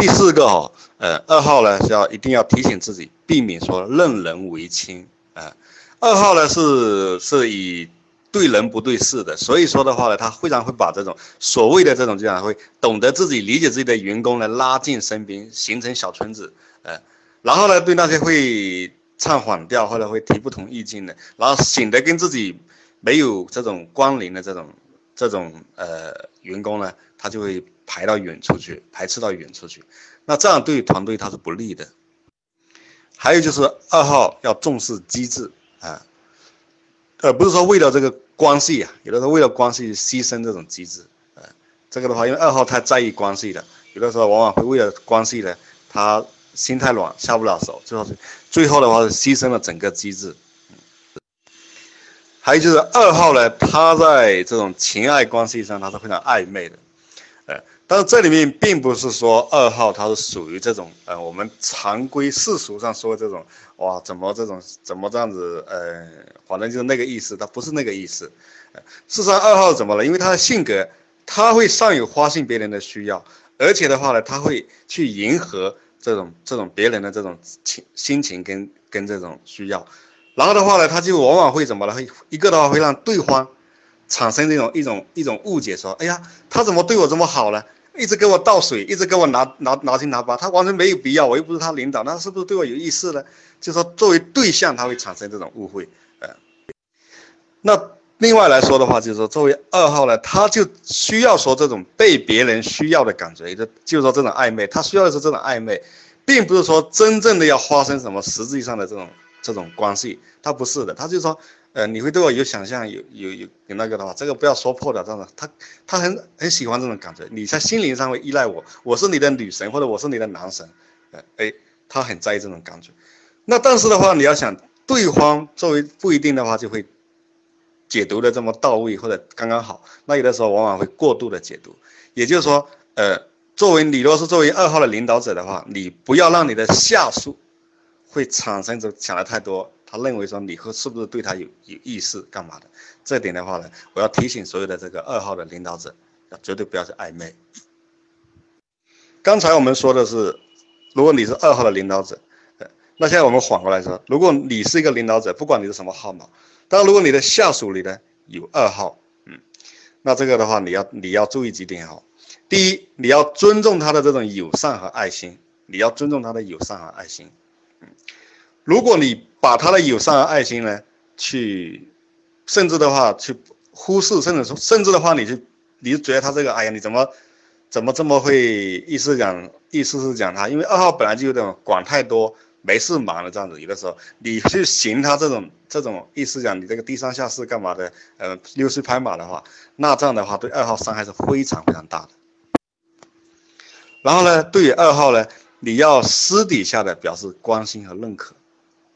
第四个哈，呃，二号呢是要一定要提醒自己，避免说任人唯亲啊。二号呢是是以对人不对事的，所以说的话呢，他非常会把这种所谓的这种这样会懂得自己理解自己的员工呢拉进身边，形成小圈子，呃，然后呢对那些会唱反调或者会提不同意见的，然后显得跟自己没有这种关联的这种这种呃员工呢，他就会排到远处去，排斥到远处去，那这样对团队他是不利的。还有就是二号要重视机制啊。呃，不是说为了这个关系啊，有的时候为了关系牺牲这种机制，呃，这个的话，因为二号太在意关系了，有的时候往往会为了关系呢，他心太软，下不了手，最后最后的话是牺牲了整个机制。还有就是二号呢，他在这种情爱关系上他是非常暧昧的，呃。但是这里面并不是说二号他是属于这种呃我们常规世俗上说这种哇怎么这种怎么这样子呃反正就是那个意思，他不是那个意思。事实上二号怎么了？因为他的性格他会善于发现别人的需要，而且的话呢他会去迎合这种这种别人的这种情心情跟跟这种需要，然后的话呢他就往往会怎么了？会一个的话会让对方产生这种一种一种误解，说哎呀他怎么对我这么好呢？一直给我倒水，一直给我拿拿拿七拿八，他完全没有必要，我又不是他领导，那是不是对我有意思呢？就说作为对象，他会产生这种误会，呃，那另外来说的话，就是说作为二号呢，他就需要说这种被别人需要的感觉，就就是说这种暧昧，他需要的是这种暧昧，并不是说真正的要发生什么实际上的这种这种关系，他不是的，他就说。呃，你会对我有想象，有有有有那个的话，这个不要说破的，这样的，他他很很喜欢这种感觉，你在心灵上会依赖我，我是你的女神或者我是你的男神，呃，哎，他很在意这种感觉。那但是的话，你要想对方作为不一定的话，就会解读的这么到位或者刚刚好。那有的时候往往会过度的解读，也就是说，呃，作为你若是作为二号的领导者的话，你不要让你的下属会产生着想的太多。他认为说你会是不是对他有有意思干嘛的？这点的话呢，我要提醒所有的这个二号的领导者，要绝对不要去暧昧。刚才我们说的是，如果你是二号的领导者，那现在我们反过来说，如果你是一个领导者，不管你是什么号码，但如果你的下属里呢有二号，嗯，那这个的话你要你要注意几点哈。第一，你要尊重他的这种友善和爱心，你要尊重他的友善和爱心，如果你把他的友善和爱心呢，去，甚至的话去忽视，甚至说，甚至的话，你就，你就觉得他这个，哎呀，你怎么，怎么这么会？意思讲，意思是讲他，因为二号本来就有点管太多，没事忙的这样子，有的时候你去寻他这种这种意思讲，你这个低三下四干嘛的？呃，溜须拍马的话，那这样的话对二号伤害是非常非常大的。然后呢，对于二号呢，你要私底下的表示关心和认可。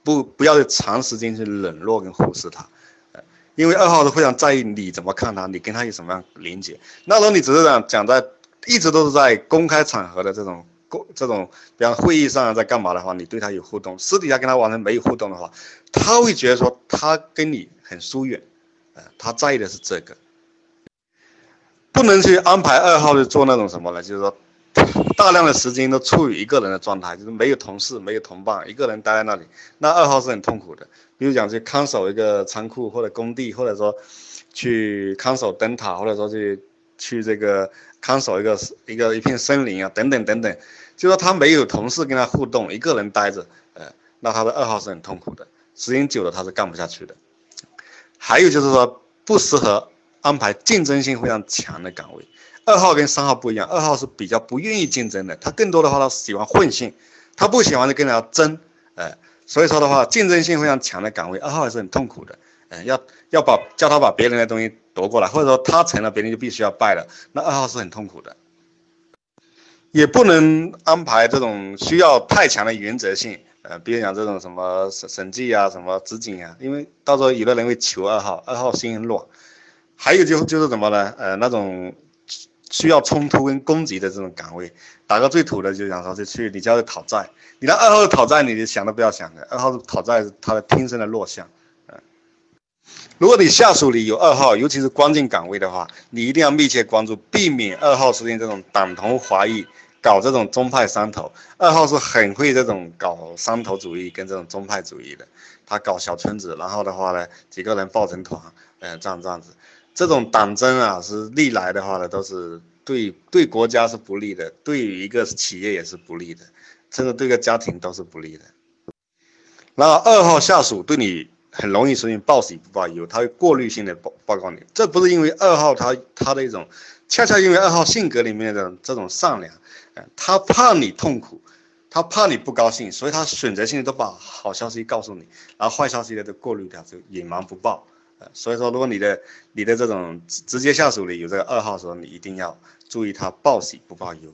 不，不要长时间去冷落跟忽视他，呃，因为二号是非常在意你怎么看他，你跟他有什么样连接。那时候你只是讲讲在，一直都是在公开场合的这种公这种，比方会议上在干嘛的话，你对他有互动，私底下跟他完全没有互动的话，他会觉得说他跟你很疏远，呃，他在意的是这个，不能去安排二号去做那种什么呢？就是说。大量的时间都处于一个人的状态，就是没有同事，没有同伴，一个人待在那里。那二号是很痛苦的。比如讲去看守一个仓库或者工地，或者说去看守灯塔，或者说去去这个看守一个一个一片森林啊，等等等等。就说他没有同事跟他互动，一个人待着，呃，那他的二号是很痛苦的。时间久了他是干不下去的。还有就是说不适合安排竞争性非常强的岗位。二号跟三号不一样，二号是比较不愿意竞争的，他更多的话他喜欢混性，他不喜欢跟人家争，哎，所以说的话竞争性非常强的岗位，二号也是很痛苦的，嗯，要要把叫他把别人的东西夺过来，或者说他成了，别人就必须要败了，那二号是很痛苦的，也不能安排这种需要太强的原则性，呃，比如讲这种什么审审计啊，什么执行啊，因为到时候有的人会求二号，二号心很软，还有就就是什么呢？呃，那种。需要冲突跟攻击的这种岗位，打个最土的就想说，就去你叫他讨债，你的二号讨债，你想都不要想的，二号讨债他的天生的弱项，嗯，如果你下属里有二号，尤其是关键岗位的话，你一定要密切关注，避免二号出现这种党同怀异搞这种宗派山头，二号是很会这种搞山头主义跟这种宗派主义的，他搞小村子，然后的话呢，几个人抱成团，嗯，这样这样子，这种党争啊，是历来的话呢，都是对对国家是不利的，对于一个企业也是不利的，甚至对个家庭都是不利的。然后二号下属对你很容易实行报喜不报忧，他会过滤性的报报告你，这不是因为二号他他的一种，恰恰因为二号性格里面的这种善良。他怕你痛苦，他怕你不高兴，所以他选择性的都把好消息告诉你，然后坏消息呢都过滤掉，就隐瞒不报。所以说，如果你的你的这种直接下属里有这个二号的时候，你一定要注意他报喜不报忧。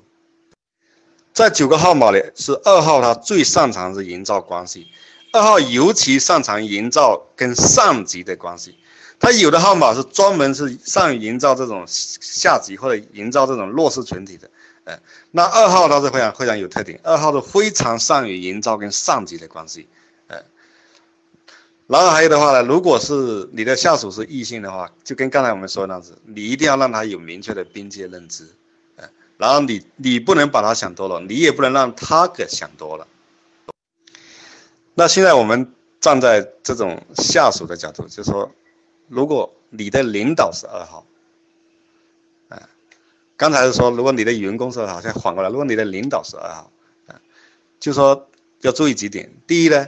在九个号码里，是二号他最擅长是营造关系，二号尤其擅长营造跟上级的关系。他有的号码是专门是善于营造这种下级或者营造这种弱势群体的。呃那二号他是非常非常有特点，二号是非常善于营造跟上级的关系，然后还有的话呢，如果是你的下属是异性的话，就跟刚才我们说的那样子，你一定要让他有明确的边界认知，呃，然后你你不能把他想多了，你也不能让他给想多了。那现在我们站在这种下属的角度，就说，如果你的领导是二号。刚才是说，如果你的员工是二号，现在反过来，如果你的领导是二号，嗯，就说要注意几点。第一呢，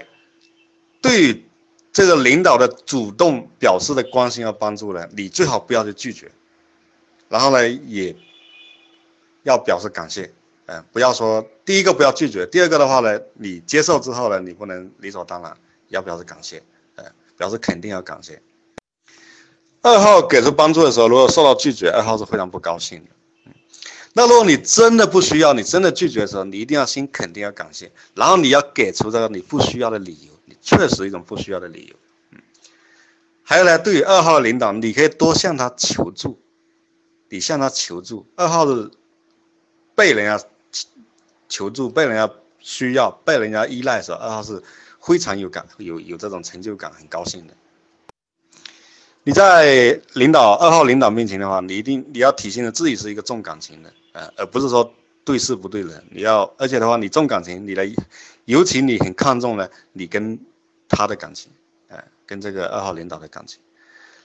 对这个领导的主动表示的关心和帮助呢，你最好不要去拒绝，然后呢，也要表示感谢，嗯，不要说第一个不要拒绝，第二个的话呢，你接受之后呢，你不能理所当然，要表示感谢，嗯，表示肯定要感谢。二号给出帮助的时候，如果受到拒绝，二号是非常不高兴的。那如果你真的不需要，你真的拒绝的时候，你一定要先肯定，要感谢，然后你要给出这个你不需要的理由，确实一种不需要的理由。嗯，还有呢，对于二号的领导，你可以多向他求助，你向他求助。二号是被人家求助、被人家需要、被人家依赖的时候，二号是非常有感、有有这种成就感、很高兴的。你在领导二号领导面前的话，你一定你要体现的自己是一个重感情的。呃，而不是说对事不对人，你要，而且的话，你重感情，你的，尤其你很看重呢，你跟他的感情，呃，跟这个二号领导的感情，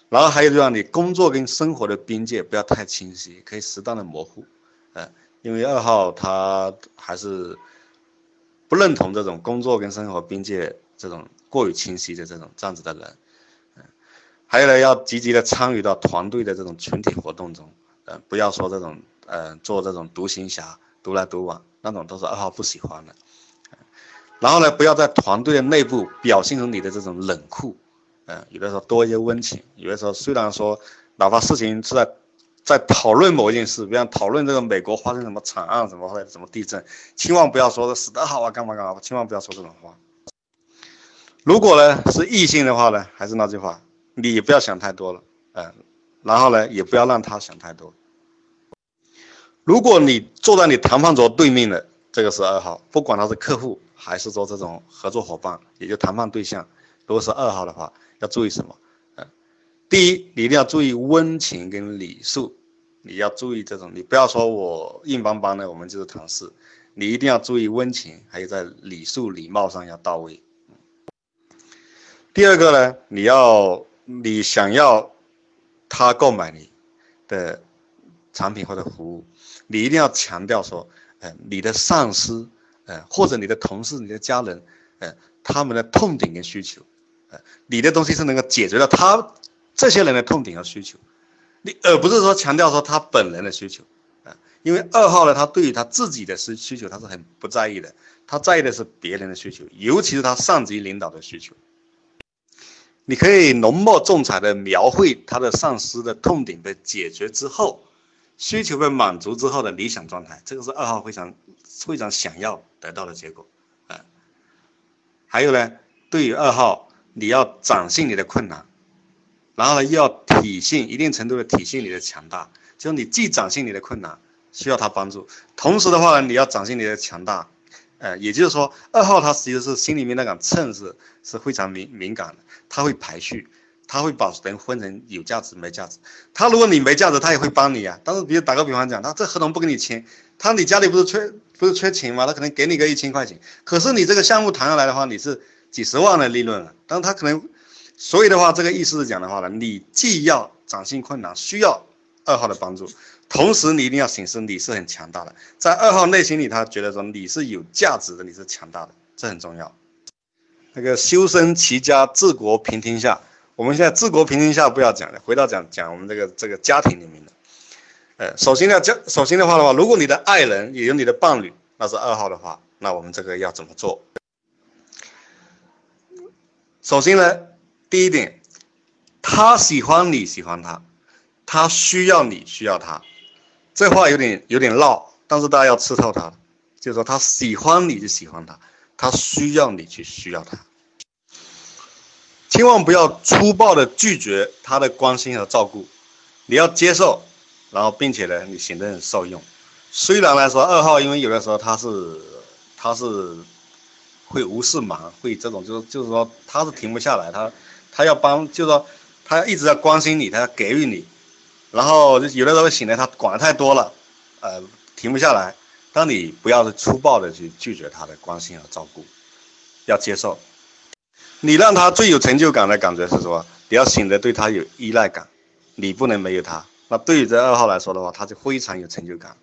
然后还有就让你工作跟生活的边界不要太清晰，可以适当的模糊，呃，因为二号他还是不认同这种工作跟生活边界这种过于清晰的这种这样子的人，嗯，还有呢，要积极的参与到团队的这种群体活动中，呃，不要说这种。嗯，做这种独行侠，独来独往，那种都是二号不喜欢的。然后呢，不要在团队的内部表现出你的这种冷酷。嗯，有的时候多一些温情。有的时候虽然说，哪怕事情是在在讨论某一件事，比方讨论这个美国发生什么惨案，什么或者什么地震，千万不要说死得好啊，干嘛干嘛，千万不要说这种话。如果呢是异性的话呢，还是那句话，你不要想太多了。嗯，然后呢，也不要让他想太多。如果你坐在你谈判桌对面的这个是二号，不管他是客户还是说这种合作伙伴，也就谈判对象，如果是二号的话，要注意什么？嗯，第一，你一定要注意温情跟礼数，你要注意这种，你不要说我硬邦邦的，我们就是谈事，你一定要注意温情，还有在礼数礼貌上要到位。第二个呢，你要你想要他购买你的产品或者服务。你一定要强调说，呃，你的上司，呃，或者你的同事、你的家人，呃，他们的痛点跟需求，呃，你的东西是能够解决了他这些人的痛点和需求，你而不是说强调说他本人的需求，啊，因为二号呢，他对于他自己的需需求他是很不在意的，他在意的是别人的需求，尤其是他上级领导的需求。你可以浓墨重彩的描绘他的上司的痛点被解决之后。需求被满足之后的理想状态，这个是二号非常非常想要得到的结果，啊，还有呢，对于二号，你要展现你的困难，然后呢，又要体现一定程度的体现你的强大，就是你既展现你的困难，需要他帮助，同时的话呢，你要展现你的强大，呃，也就是说，二号他其实是心里面那杆秤是是非常敏敏感的，他会排序，他会把人分成有价值没价值。他如果你没价值，他也会帮你啊。但是比如打个比方讲，他这合同不跟你签，他你家里不是缺不是缺钱吗？他可能给你个一千块钱，可是你这个项目谈下来的话，你是几十万的利润啊。但他可能，所以的话，这个意思是讲的话呢，你既要掌心困难，需要二号的帮助，同时你一定要显示你是很强大的，在二号内心里，他觉得说你是有价值的，你是强大的，这很重要。那个修身齐家治国平天下。我们现在治国平天下不要讲了，回到讲讲我们这个这个家庭里面的。呃，首先要家，首先的话的话，如果你的爱人也有你的伴侣，那是二号的话，那我们这个要怎么做？首先呢，第一点，他喜欢你喜欢他，他需要你需要他，这话有点有点绕，但是大家要吃透它，就是说他喜欢你就喜欢他，他需要你去需要他。千万不要粗暴的拒绝他的关心和照顾，你要接受，然后并且呢，你显得很受用。虽然来说二号，因为有的时候他是他是会无事忙，会这种就是就是说他是停不下来，他他要帮，就是说他一直在关心你，他要给予你，然后有的时候显得他管的太多了，呃，停不下来。但你不要粗暴的去拒绝他的关心和照顾，要接受。你让他最有成就感的感觉是什么？你要显得对他有依赖感，你不能没有他。那对于这二号来说的话，他就非常有成就感。